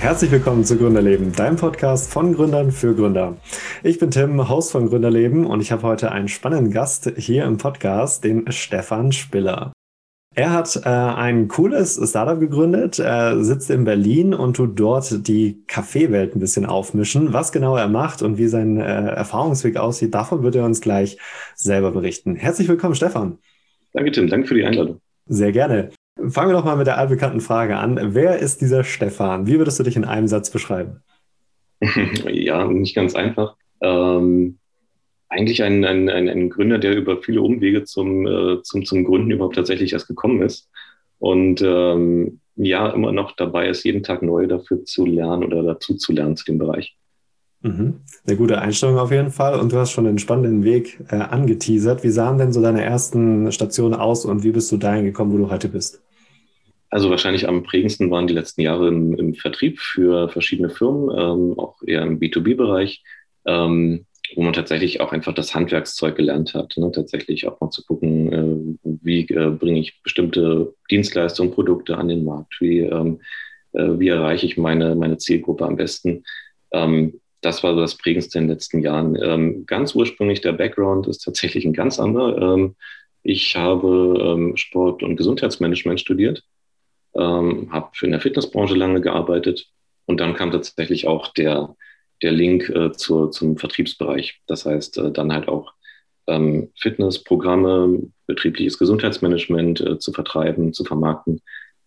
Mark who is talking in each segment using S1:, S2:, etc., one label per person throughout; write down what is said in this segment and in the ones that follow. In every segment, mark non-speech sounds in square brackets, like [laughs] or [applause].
S1: Herzlich willkommen zu Gründerleben, deinem Podcast von Gründern für Gründer. Ich bin Tim, Host von Gründerleben und ich habe heute einen spannenden Gast hier im Podcast, den Stefan Spiller. Er hat äh, ein cooles Startup gegründet, äh, sitzt in Berlin und tut dort die Kaffeewelt ein bisschen aufmischen. Was genau er macht und wie sein äh, Erfahrungsweg aussieht, davon wird er uns gleich selber berichten. Herzlich willkommen, Stefan.
S2: Danke, Tim. Danke für die Einladung.
S1: Sehr gerne. Fangen wir doch mal mit der allbekannten Frage an. Wer ist dieser Stefan? Wie würdest du dich in einem Satz beschreiben? [laughs]
S2: ja, nicht ganz einfach. Ähm, eigentlich ein, ein, ein, ein, Gründer, der über viele Umwege zum, äh, zum, zum Gründen überhaupt tatsächlich erst gekommen ist. Und ähm, ja, immer noch dabei ist, jeden Tag neu dafür zu lernen oder dazu zu lernen zu dem Bereich.
S1: Mhm. Eine gute Einstellung auf jeden Fall. Und du hast schon einen spannenden Weg äh, angeteasert. Wie sahen denn so deine ersten Stationen aus und wie bist du dahin gekommen, wo du heute bist?
S2: Also wahrscheinlich am prägendsten waren die letzten Jahre im, im Vertrieb für verschiedene Firmen, ähm, auch eher im B2B-Bereich, ähm, wo man tatsächlich auch einfach das Handwerkszeug gelernt hat. Ne? Tatsächlich auch mal zu gucken, äh, wie äh, bringe ich bestimmte Dienstleistungen, Produkte an den Markt, wie, ähm, äh, wie erreiche ich meine, meine Zielgruppe am besten. Ähm, das war so das Prägendste in den letzten Jahren. Ähm, ganz ursprünglich der Background ist tatsächlich ein ganz anderer. Ähm, ich habe Sport- und Gesundheitsmanagement studiert ähm, habe in der Fitnessbranche lange gearbeitet und dann kam tatsächlich auch der, der Link äh, zur, zum Vertriebsbereich. Das heißt, äh, dann halt auch ähm, Fitnessprogramme, betriebliches Gesundheitsmanagement äh, zu vertreiben, zu vermarkten.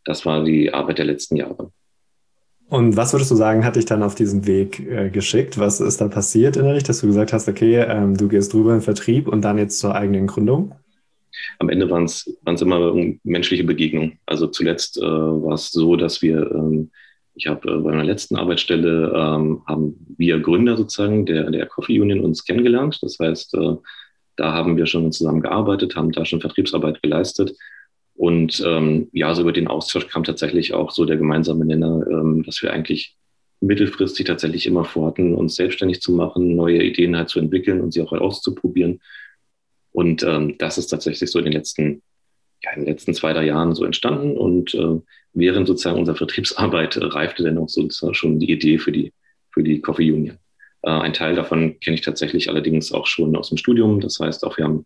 S2: Das war die Arbeit der letzten Jahre.
S1: Und was würdest du sagen, hat dich dann auf diesen Weg äh, geschickt? Was ist da passiert innerlich, dass du gesagt hast, okay, ähm, du gehst drüber in Vertrieb und dann jetzt zur eigenen Gründung?
S2: Am Ende waren es immer menschliche Begegnungen. Also zuletzt äh, war es so, dass wir, ähm, ich habe äh, bei meiner letzten Arbeitsstelle, ähm, haben wir Gründer sozusagen der, der Coffee Union uns kennengelernt. Das heißt, äh, da haben wir schon zusammen gearbeitet, haben da schon Vertriebsarbeit geleistet. Und ähm, ja, so über den Austausch kam tatsächlich auch so der gemeinsame Nenner, ähm, dass wir eigentlich mittelfristig tatsächlich immer vorhatten, uns selbstständig zu machen, neue Ideen halt zu entwickeln und sie auch auszuprobieren. Und ähm, das ist tatsächlich so in den letzten, ja, in den letzten zwei, drei Jahren so entstanden. Und äh, während sozusagen unserer Vertriebsarbeit äh, reifte dann auch sozusagen schon die Idee für die, für die Coffee Union. Äh, ein Teil davon kenne ich tatsächlich allerdings auch schon aus dem Studium. Das heißt, auch wir haben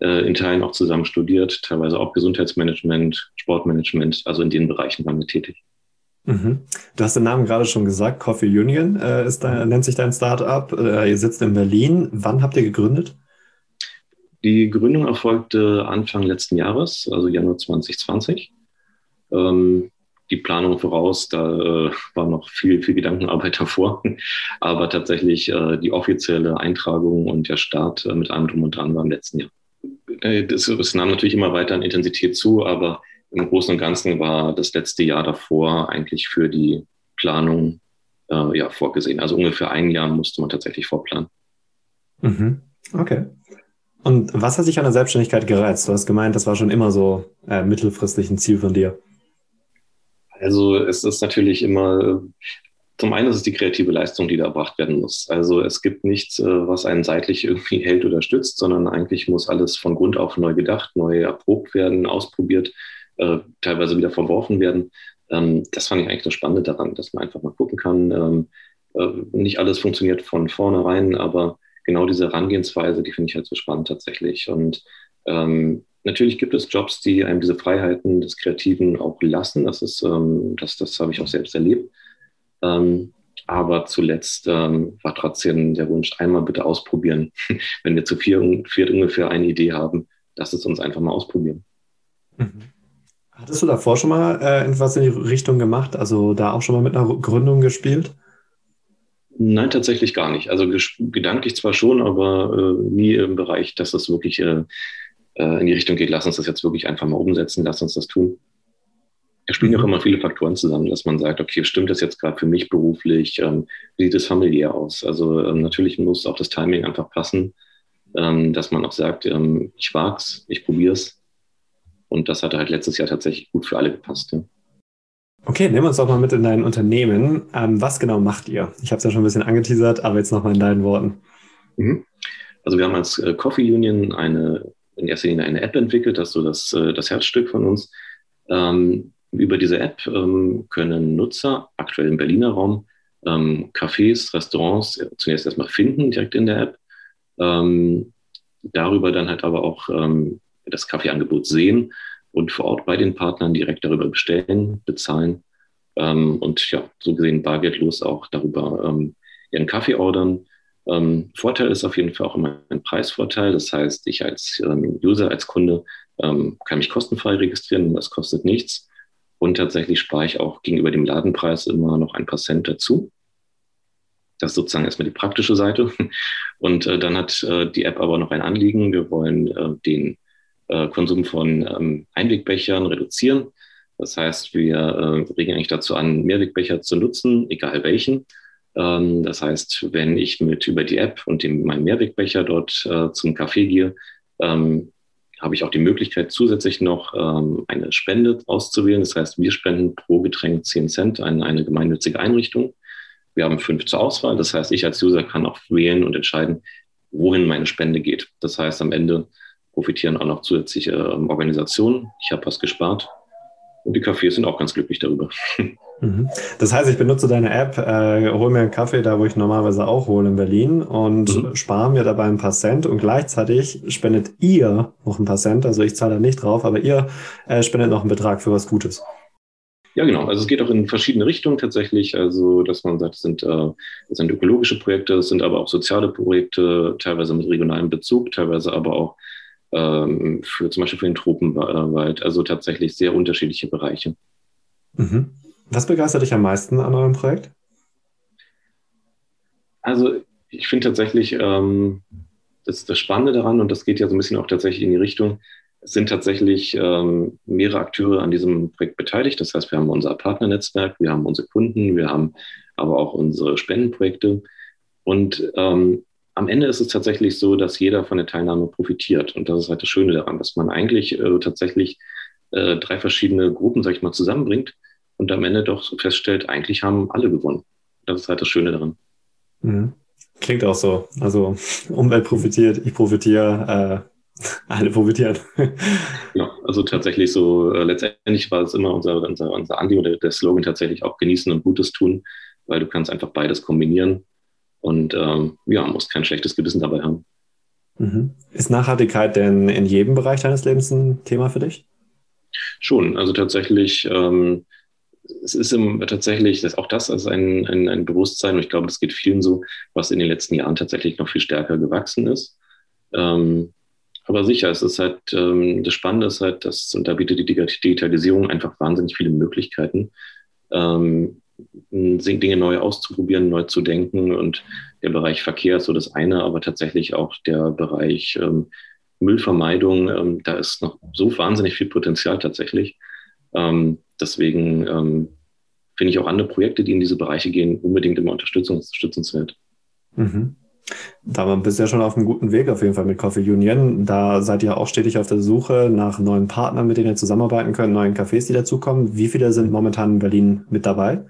S2: äh, in Teilen auch zusammen studiert, teilweise auch Gesundheitsmanagement, Sportmanagement. Also in den Bereichen waren wir tätig.
S1: Mhm. Du hast den Namen gerade schon gesagt, Coffee Union äh, ist da, nennt sich dein Startup. Äh, ihr sitzt in Berlin. Wann habt ihr gegründet?
S2: Die Gründung erfolgte Anfang letzten Jahres, also Januar 2020. Ähm, die Planung voraus, da äh, war noch viel, viel Gedankenarbeit [laughs] davor. Aber tatsächlich äh, die offizielle Eintragung und der Start äh, mit allem drum und dran war im letzten Jahr. Äh, das, das, nahm natürlich immer weiter an Intensität zu, aber im Großen und Ganzen war das letzte Jahr davor eigentlich für die Planung äh, ja, vorgesehen. Also ungefähr ein Jahr musste man tatsächlich vorplanen.
S1: Mhm. Okay. Und was hat dich an der Selbstständigkeit gereizt? Du hast gemeint, das war schon immer so äh, mittelfristig ein Ziel von dir.
S2: Also es ist natürlich immer, zum einen ist es die kreative Leistung, die da erbracht werden muss. Also es gibt nichts, äh, was einen seitlich irgendwie hält oder stützt, sondern eigentlich muss alles von Grund auf neu gedacht, neu erprobt werden, ausprobiert, äh, teilweise wieder verworfen werden. Ähm, das fand ich eigentlich das Spannende daran, dass man einfach mal gucken kann. Ähm, äh, nicht alles funktioniert von vornherein, aber genau diese Herangehensweise, die finde ich halt so spannend tatsächlich. Und ähm, natürlich gibt es Jobs, die einem diese Freiheiten des Kreativen auch lassen. Das ähm, das, das habe ich auch selbst erlebt. Ähm, aber zuletzt ähm, war trotzdem der Wunsch, einmal bitte ausprobieren. [laughs] Wenn wir zu vier, viert ungefähr eine Idee haben, lass es uns einfach mal ausprobieren.
S1: Mhm. Hattest du davor schon mal äh, etwas in die Richtung gemacht? Also da auch schon mal mit einer Gründung gespielt?
S2: Nein, tatsächlich gar nicht. Also gedanklich zwar schon, aber äh, nie im Bereich, dass das wirklich äh, äh, in die Richtung geht, lass uns das jetzt wirklich einfach mal umsetzen, lass uns das tun. Da spielen auch mhm. immer viele Faktoren zusammen, dass man sagt, okay, stimmt das jetzt gerade für mich beruflich? Ähm, wie sieht es familiär aus? Also ähm, natürlich muss auch das Timing einfach passen, ähm, dass man auch sagt, ähm, ich wag's, ich probier's. Und das hat halt letztes Jahr tatsächlich gut für alle gepasst. Ja.
S1: Okay, nehmen wir uns doch mal mit in dein Unternehmen. Ähm, was genau macht ihr? Ich habe es ja schon ein bisschen angeteasert, aber jetzt nochmal in deinen Worten.
S2: Mhm. Also wir haben als äh, Coffee Union eine, in erster Linie eine App entwickelt, das ist so das, äh, das Herzstück von uns. Ähm, über diese App ähm, können Nutzer, aktuell im Berliner Raum, ähm, Cafés, Restaurants zunächst erstmal finden, direkt in der App. Ähm, darüber dann halt aber auch ähm, das Kaffeeangebot sehen und vor Ort bei den Partnern direkt darüber bestellen, bezahlen ähm, und ja, so gesehen bargeldlos auch darüber ähm, ihren Kaffee ordern. Ähm, Vorteil ist auf jeden Fall auch immer ein Preisvorteil. Das heißt, ich als ähm, User, als Kunde ähm, kann mich kostenfrei registrieren, das kostet nichts. Und tatsächlich spare ich auch gegenüber dem Ladenpreis immer noch ein paar Cent dazu. Das ist sozusagen erstmal die praktische Seite. [laughs] Und äh, dann hat äh, die App aber noch ein Anliegen. Wir wollen äh, den äh, Konsum von ähm, Einwegbechern reduzieren. Das heißt, wir äh, regen eigentlich dazu an, Mehrwegbecher zu nutzen, egal welchen. Ähm, das heißt, wenn ich mit über die App und dem, meinem Mehrwegbecher dort äh, zum Café gehe, ähm, habe ich auch die Möglichkeit, zusätzlich noch eine Spende auszuwählen. Das heißt, wir spenden pro Getränk 10 Cent an eine gemeinnützige Einrichtung. Wir haben fünf zur Auswahl. Das heißt, ich als User kann auch wählen und entscheiden, wohin meine Spende geht. Das heißt, am Ende profitieren auch noch zusätzliche ähm, Organisationen. Ich habe was gespart. Und die Cafés sind auch ganz glücklich darüber. [laughs]
S1: Mhm. Das heißt, ich benutze deine App, äh, hole mir einen Kaffee da, wo ich normalerweise auch hole in Berlin und mhm. spare mir dabei ein paar Cent und gleichzeitig spendet ihr noch ein paar Cent. Also ich zahle da nicht drauf, aber ihr äh, spendet noch einen Betrag für was Gutes.
S2: Ja, genau. Also es geht auch in verschiedene Richtungen tatsächlich. Also, dass man sagt, es sind, äh, es sind ökologische Projekte, es sind aber auch soziale Projekte, teilweise mit regionalem Bezug, teilweise aber auch ähm, für zum Beispiel für den Tropenwald. Also tatsächlich sehr unterschiedliche Bereiche.
S1: Mhm. Was begeistert dich am meisten an eurem Projekt?
S2: Also ich finde tatsächlich, ähm, das, das Spannende daran, und das geht ja so ein bisschen auch tatsächlich in die Richtung, es sind tatsächlich ähm, mehrere Akteure an diesem Projekt beteiligt. Das heißt, wir haben unser Partnernetzwerk, wir haben unsere Kunden, wir haben aber auch unsere Spendenprojekte. Und ähm, am Ende ist es tatsächlich so, dass jeder von der Teilnahme profitiert. Und das ist halt das Schöne daran, dass man eigentlich äh, tatsächlich äh, drei verschiedene Gruppen, sag ich mal, zusammenbringt und am Ende doch feststellt, eigentlich haben alle gewonnen. Das ist halt das Schöne daran.
S1: Mhm. Klingt auch so. Also Umwelt profitiert, ich profitiere, äh, [laughs] alle profitieren. [laughs]
S2: ja, also tatsächlich so, äh, letztendlich war es immer unser, unser, unser Andi oder der Slogan tatsächlich auch genießen und Gutes tun, weil du kannst einfach beides kombinieren und ähm, ja, musst kein schlechtes Gewissen dabei haben.
S1: Mhm. Ist Nachhaltigkeit denn in jedem Bereich deines Lebens ein Thema für dich?
S2: Schon, also tatsächlich ähm, es ist im, tatsächlich, das, auch das ist ein, ein, ein Bewusstsein, und ich glaube, das geht vielen so, was in den letzten Jahren tatsächlich noch viel stärker gewachsen ist. Ähm, aber sicher, es ist halt, ähm, das Spannende ist halt, dass, und da bietet die Digitalisierung einfach wahnsinnig viele Möglichkeiten, ähm, Dinge neu auszuprobieren, neu zu denken. Und der Bereich Verkehr ist so das eine, aber tatsächlich auch der Bereich ähm, Müllvermeidung, ähm, da ist noch so wahnsinnig viel Potenzial tatsächlich. Ähm, deswegen ähm, finde ich auch andere Projekte, die in diese Bereiche gehen, unbedingt immer unterstützenswert.
S1: Mhm. Da bist du ja schon auf einem guten Weg auf jeden Fall mit Coffee Union. Da seid ihr auch stetig auf der Suche nach neuen Partnern, mit denen ihr zusammenarbeiten könnt, neuen Cafés, die dazukommen. Wie viele sind momentan in Berlin mit dabei?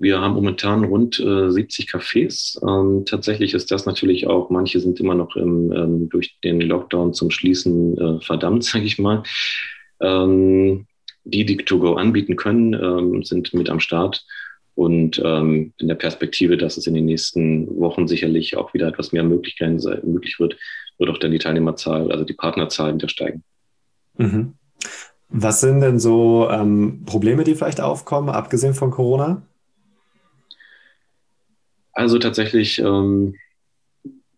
S2: Wir haben momentan rund äh, 70 Cafés. Ähm, tatsächlich ist das natürlich auch, manche sind immer noch im, ähm, durch den Lockdown zum Schließen äh, verdammt, [laughs] sage ich mal. Ähm, die, die To-Go anbieten können, sind mit am Start. Und in der Perspektive, dass es in den nächsten Wochen sicherlich auch wieder etwas mehr Möglichkeiten möglich wird, wird auch dann die Teilnehmerzahl, also die Partnerzahl wieder steigen.
S1: Mhm. Was sind denn so ähm, Probleme, die vielleicht aufkommen, abgesehen von Corona?
S2: Also tatsächlich ähm,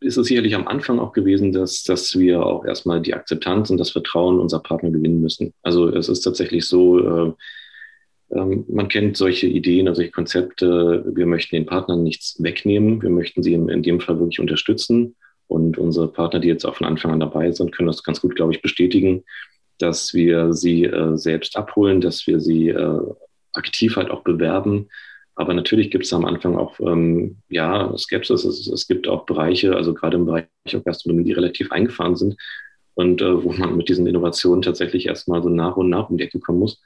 S2: ist es sicherlich am Anfang auch gewesen, dass, dass wir auch erstmal die Akzeptanz und das Vertrauen unserer Partner gewinnen müssen. Also es ist tatsächlich so, äh, äh, man kennt solche Ideen, also solche Konzepte, wir möchten den Partnern nichts wegnehmen, wir möchten sie in, in dem Fall wirklich unterstützen. Und unsere Partner, die jetzt auch von Anfang an dabei sind, können das ganz gut, glaube ich, bestätigen, dass wir sie äh, selbst abholen, dass wir sie äh, aktiv halt auch bewerben, aber natürlich gibt es am Anfang auch ähm, ja, Skepsis. Es, es, gibt auch Bereiche, also gerade im Bereich Gastronomie, die relativ eingefahren sind und äh, wo man mit diesen Innovationen tatsächlich erstmal so nach und nach um die Ecke kommen muss.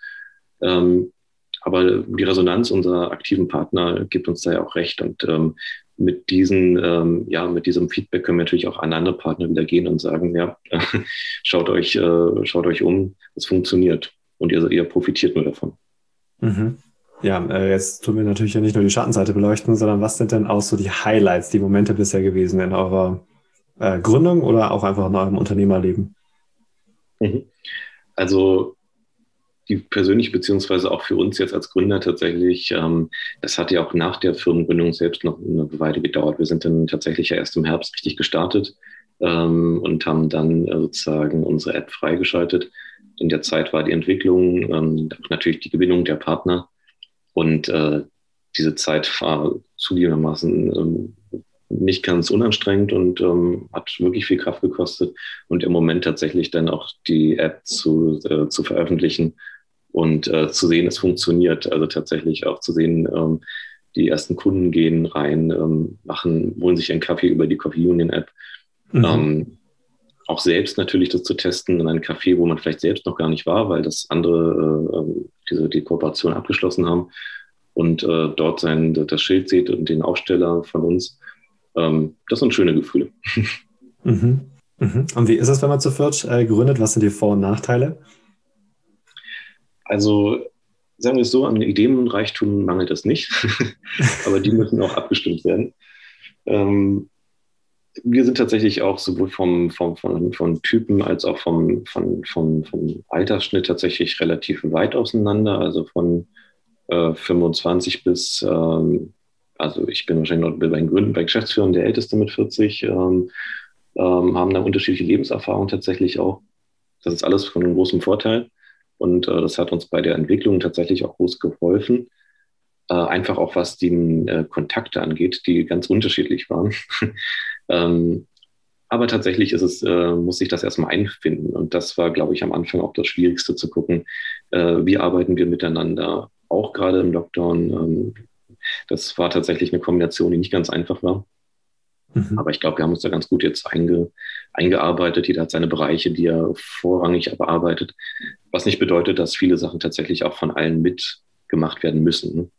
S2: Ähm, aber die Resonanz unserer aktiven Partner gibt uns da ja auch recht. Und ähm, mit, diesen, ähm, ja, mit diesem Feedback können wir natürlich auch an andere Partner wieder gehen und sagen, ja, [laughs] schaut euch, äh, schaut euch um, es funktioniert. und ihr, ihr profitiert nur davon.
S1: Mhm. Ja, äh, jetzt tun wir natürlich ja nicht nur die Schattenseite beleuchten, sondern was sind denn auch so die Highlights, die Momente bisher gewesen in eurer äh, Gründung oder auch einfach in eurem Unternehmerleben?
S2: Mhm. Also die persönliche beziehungsweise auch für uns jetzt als Gründer tatsächlich, ähm, das hat ja auch nach der Firmengründung selbst noch eine Weile gedauert. Wir sind dann tatsächlich ja erst im Herbst richtig gestartet ähm, und haben dann äh, sozusagen unsere App freigeschaltet. In der Zeit war die Entwicklung, ähm, natürlich die Gewinnung der Partner und äh, diese Zeit war zugegebenermaßen ähm, nicht ganz unanstrengend und ähm, hat wirklich viel Kraft gekostet. Und im Moment tatsächlich dann auch die App zu, äh, zu veröffentlichen und äh, zu sehen, es funktioniert. Also tatsächlich auch zu sehen, ähm, die ersten Kunden gehen rein, ähm, machen, holen sich einen Kaffee über die Coffee Union App. Mhm. Ähm, auch selbst natürlich das zu testen in einem Café, wo man vielleicht selbst noch gar nicht war, weil das andere äh, ähm, diese die Kooperation abgeschlossen haben und äh, dort sein das Schild sieht und den Aufsteller von uns ähm, das sind schöne Gefühle. [laughs]
S1: Mhm. Mhm. Und wie ist es, wenn man zu viert äh, gründet? Was sind die Vor- und Nachteile?
S2: Also sagen wir es so, an Ideenreichtum mangelt es nicht, [laughs] aber die müssen auch abgestimmt werden. Ähm, wir sind tatsächlich auch sowohl vom, vom, vom, vom Typen als auch vom, vom, vom, vom Altersschnitt tatsächlich relativ weit auseinander, also von äh, 25 bis ähm, also ich bin wahrscheinlich noch bei den Gründen, bei Geschäftsführern der Älteste mit 40, ähm, ähm, haben da unterschiedliche Lebenserfahrungen tatsächlich auch. Das ist alles von großem Vorteil. Und äh, das hat uns bei der Entwicklung tatsächlich auch groß geholfen. Äh, einfach auch was die äh, Kontakte angeht, die ganz unterschiedlich waren. [laughs] ähm, aber tatsächlich ist es, äh, muss sich das erstmal einfinden. Und das war, glaube ich, am Anfang auch das Schwierigste zu gucken, äh, wie arbeiten wir miteinander, auch gerade im Lockdown. Ähm, das war tatsächlich eine Kombination, die nicht ganz einfach war. Mhm. Aber ich glaube, wir haben uns da ganz gut jetzt einge, eingearbeitet. Jeder hat seine Bereiche, die er vorrangig bearbeitet. Was nicht bedeutet, dass viele Sachen tatsächlich auch von allen mitgemacht werden müssen.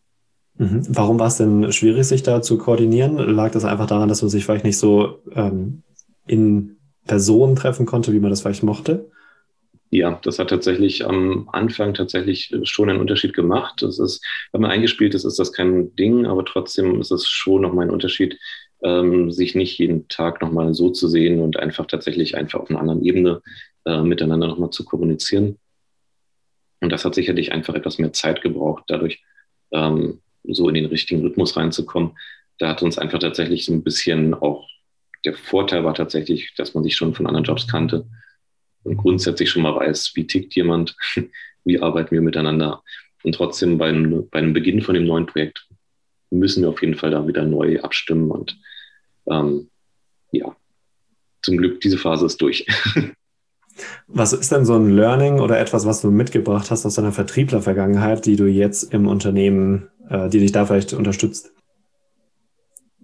S1: Mhm. Warum war es denn schwierig, sich da zu koordinieren? Lag das einfach daran, dass man sich vielleicht nicht so ähm, in Person treffen konnte, wie man das vielleicht mochte?
S2: Ja, das hat tatsächlich am Anfang tatsächlich schon einen Unterschied gemacht. Das ist, wenn man eingespielt ist, ist das kein Ding, aber trotzdem ist es schon nochmal ein Unterschied, ähm, sich nicht jeden Tag nochmal so zu sehen und einfach tatsächlich einfach auf einer anderen Ebene äh, miteinander nochmal zu kommunizieren. Und das hat sicherlich einfach etwas mehr Zeit gebraucht, dadurch ähm, so in den richtigen Rhythmus reinzukommen. Da hat uns einfach tatsächlich so ein bisschen auch der Vorteil war tatsächlich, dass man sich schon von anderen Jobs kannte und grundsätzlich schon mal weiß, wie tickt jemand, [laughs] wie arbeiten wir miteinander. Und trotzdem beim, beim Beginn von dem neuen Projekt müssen wir auf jeden Fall da wieder neu abstimmen. Und ähm, ja, zum Glück, diese Phase ist durch. [laughs]
S1: Was ist denn so ein Learning oder etwas, was du mitgebracht hast aus deiner Vertriebler-Vergangenheit, die du jetzt im Unternehmen, die dich da vielleicht unterstützt?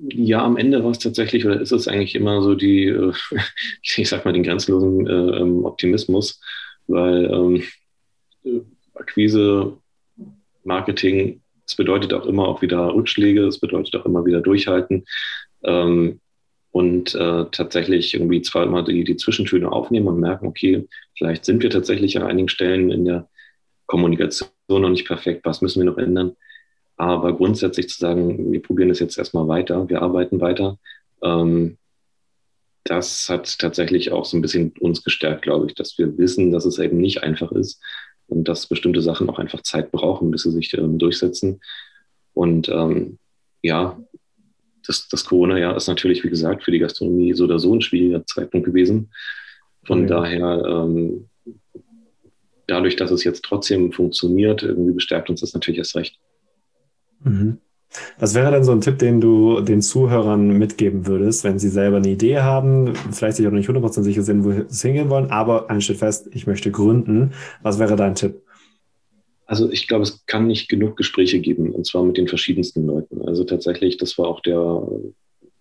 S2: ja, am Ende war es tatsächlich oder ist es eigentlich immer so die, äh, [laughs] ich sag mal, den grenzenlosen äh, ähm, Optimismus, weil ähm, äh, Akquise, Marketing, es bedeutet auch immer auch wieder Rückschläge, es bedeutet auch immer wieder Durchhalten ähm, und äh, tatsächlich irgendwie zwar immer die, die Zwischentöne aufnehmen und merken, okay, vielleicht sind wir tatsächlich an einigen Stellen in der Kommunikation noch nicht perfekt, was müssen wir noch ändern? Aber grundsätzlich zu sagen, wir probieren es jetzt erstmal weiter, wir arbeiten weiter, ähm, das hat tatsächlich auch so ein bisschen uns gestärkt, glaube ich, dass wir wissen, dass es eben nicht einfach ist und dass bestimmte Sachen auch einfach Zeit brauchen, bis sie sich ähm, durchsetzen. Und ähm, ja, das, das Corona-Jahr ist natürlich, wie gesagt, für die Gastronomie so oder so ein schwieriger Zeitpunkt gewesen. Von okay. daher, ähm, dadurch, dass es jetzt trotzdem funktioniert, irgendwie bestärkt uns das natürlich erst recht.
S1: Mhm. Was wäre denn so ein Tipp, den du den Zuhörern mitgeben würdest, wenn sie selber eine Idee haben, vielleicht sich auch nicht 100% sicher sind, wo sie hingehen wollen, aber eins steht fest, ich möchte gründen. Was wäre dein Tipp?
S2: Also ich glaube, es kann nicht genug Gespräche geben, und zwar mit den verschiedensten Leuten. Also tatsächlich, das war auch der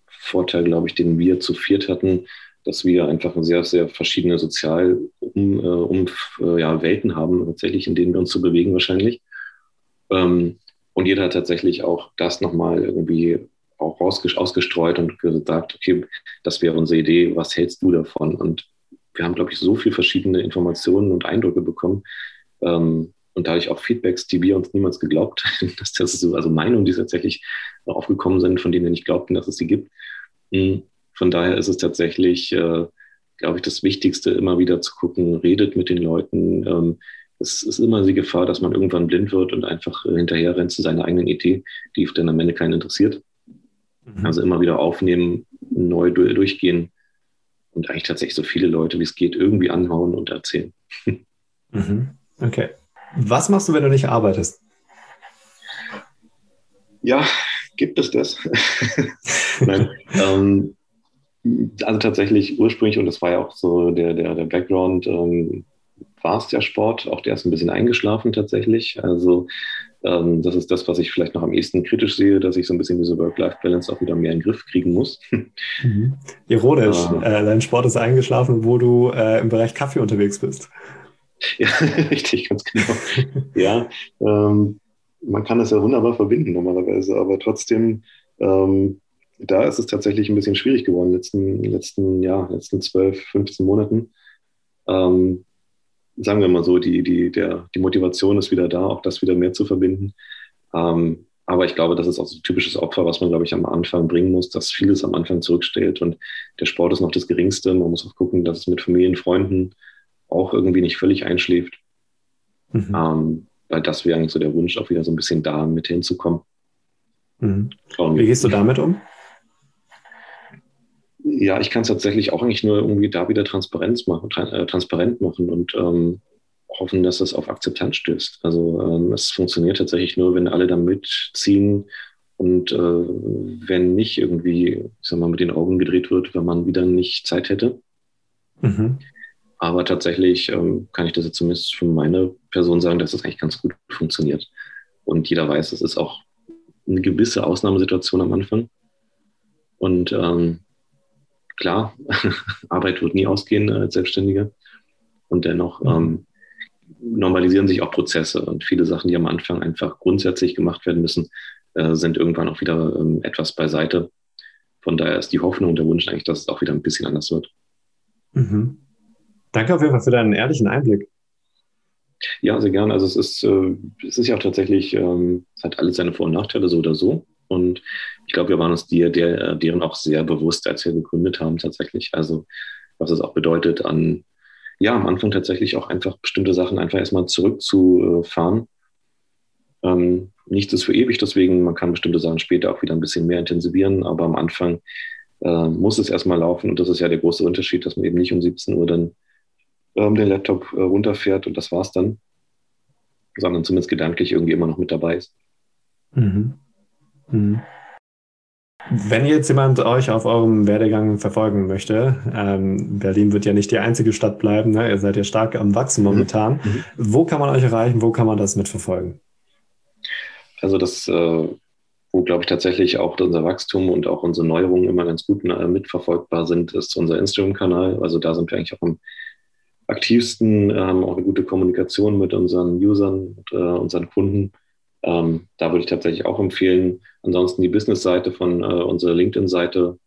S2: Vorteil, glaube ich, den wir zu viert hatten, dass wir einfach sehr, sehr verschiedene Sozialwelten um, äh, um, ja, haben, tatsächlich, in denen wir uns zu bewegen wahrscheinlich. Ähm, und jeder hat tatsächlich auch das nochmal irgendwie auch ausgestreut und gesagt, okay, das wäre unsere Idee, was hältst du davon? Und wir haben, glaube ich, so viele verschiedene Informationen und Eindrücke bekommen, ähm, und dadurch auch Feedbacks, die wir uns niemals geglaubt, [laughs] dass das so, also Meinungen, die tatsächlich aufgekommen sind, von denen wir nicht glaubten, dass es sie gibt. Hm, von daher ist es tatsächlich, äh, glaube ich, das Wichtigste, immer wieder zu gucken, redet mit den Leuten. Ähm, es ist immer die Gefahr, dass man irgendwann blind wird und einfach hinterher rennt zu seiner eigenen Idee, die dann am Ende keinen interessiert. Mhm. Also immer wieder aufnehmen, neu durchgehen und eigentlich tatsächlich so viele Leute, wie es geht, irgendwie anhauen und erzählen.
S1: Mhm. Okay. Was machst du, wenn du nicht arbeitest?
S2: Ja, gibt es das? [laughs] Nein. ähm, also tatsächlich ursprünglich, und das war ja auch so der, der, der Background, ähm, war es der Sport. Auch der ist ein bisschen eingeschlafen tatsächlich. Also ähm, das ist das, was ich vielleicht noch am ehesten kritisch sehe, dass ich so ein bisschen diese Work-Life-Balance auch wieder mehr in den Griff kriegen muss. [laughs]
S1: Mhm. Ironisch, äh, dein Sport ist eingeschlafen, wo du äh, im Bereich Kaffee unterwegs bist.
S2: Ja, [laughs] richtig, ganz genau. ja, ähm, man kann das ja wunderbar verbinden normalerweise, aber trotzdem, ähm, da ist es tatsächlich ein bisschen schwierig geworden in den letzten, letzten, ja, letzten 12, 15 Monaten. Ähm, sagen wir mal so, die, die, der, die Motivation ist wieder da, auch das wieder mehr zu verbinden. Ähm, aber ich glaube, das ist auch so ein typisches Opfer, was man, glaube ich, am Anfang bringen muss, dass vieles am Anfang zurückstellt und der Sport ist noch das Geringste. Man muss auch gucken, dass es mit Familien, Freunden auch irgendwie nicht völlig einschläft. Mhm. Ähm, weil das wäre eigentlich so der Wunsch, auch wieder so ein bisschen da mit hinzukommen.
S1: Mhm. Wie gehst du damit um?
S2: Ja, ich kann es tatsächlich auch eigentlich nur irgendwie da wieder Transparenz machen, äh, transparent machen und ähm, hoffen, dass das auf Akzeptanz stößt. Also ähm, es funktioniert tatsächlich nur, wenn alle da mitziehen und äh, wenn nicht irgendwie, ich sag mal, mit den Augen gedreht wird, wenn man wieder nicht Zeit hätte. Mhm. Aber tatsächlich ähm, kann ich das jetzt zumindest für meine Person sagen, dass das eigentlich ganz gut funktioniert. Und jeder weiß, es ist auch eine gewisse Ausnahmesituation am Anfang. Und ähm, klar, [laughs] Arbeit wird nie ausgehen äh, als Selbstständiger. Und dennoch mhm. ähm, normalisieren sich auch Prozesse und viele Sachen, die am Anfang einfach grundsätzlich gemacht werden müssen, äh, sind irgendwann auch wieder ähm, etwas beiseite. Von daher ist die Hoffnung und der Wunsch eigentlich, dass es auch wieder ein bisschen anders wird.
S1: Mhm. Danke auf jeden Fall für deinen ehrlichen Einblick.
S2: Ja, sehr gerne. Also es ist, äh, es ist ja auch tatsächlich, ähm, es hat alles seine Vor- und Nachteile so oder so. Und ich glaube, wir waren uns die, der, deren auch sehr bewusst, als wir gegründet haben, tatsächlich. Also, was es auch bedeutet, an, ja, am Anfang tatsächlich auch einfach bestimmte Sachen einfach erstmal zurückzufahren. Ähm, nichts ist für ewig, deswegen man kann bestimmte Sachen später auch wieder ein bisschen mehr intensivieren, aber am Anfang äh, muss es erstmal laufen und das ist ja der große Unterschied, dass man eben nicht um 17 Uhr dann ähm, den Laptop äh, runterfährt und das war's dann, sondern zumindest gedanklich irgendwie immer noch mit dabei ist.
S1: Mhm. Mhm. Wenn jetzt jemand euch auf eurem Werdegang verfolgen möchte, ähm, Berlin wird ja nicht die einzige Stadt bleiben, ne? ihr seid ja stark am Wachsen momentan. Mhm. mhm. Wo kann man euch erreichen? Wo kann man das mitverfolgen?
S2: Also das, äh, wo glaube ich tatsächlich auch unser Wachstum und auch unsere Neuerungen immer ganz gut äh, mitverfolgbar sind, ist unser Instagram-Kanal. Also da sind wir eigentlich auch am aktivsten, haben auch eine gute Kommunikation mit unseren Usern und äh, unseren Kunden. Ähm, da würde ich tatsächlich auch empfehlen. Ansonsten die Business-Seite von äh, unserer LinkedIn-Seite.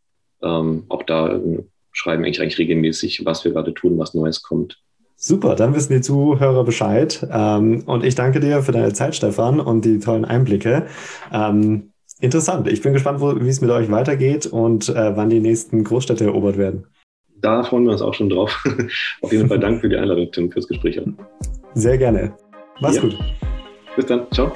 S2: Ähm, auch da äh, schreiben eigentlich, eigentlich regelmäßig, was wir gerade tun, was Neues kommt.
S1: Super, dann wissen die Zuhörer Bescheid. Ähm, und ich danke dir für deine Zeit, Stefan, und die tollen Einblicke. Ähm, interessant. Ich bin gespannt, wie es mit euch weitergeht und äh, wann die nächsten Großstädte erobert werden.
S2: Da freuen wir uns auch schon drauf. [laughs] Auf jeden Fall Dank für die Einladung, Tim, fürs Gespräch.
S1: Sehr gerne. Mach's ja. gut.
S2: Bis dann. Ciao.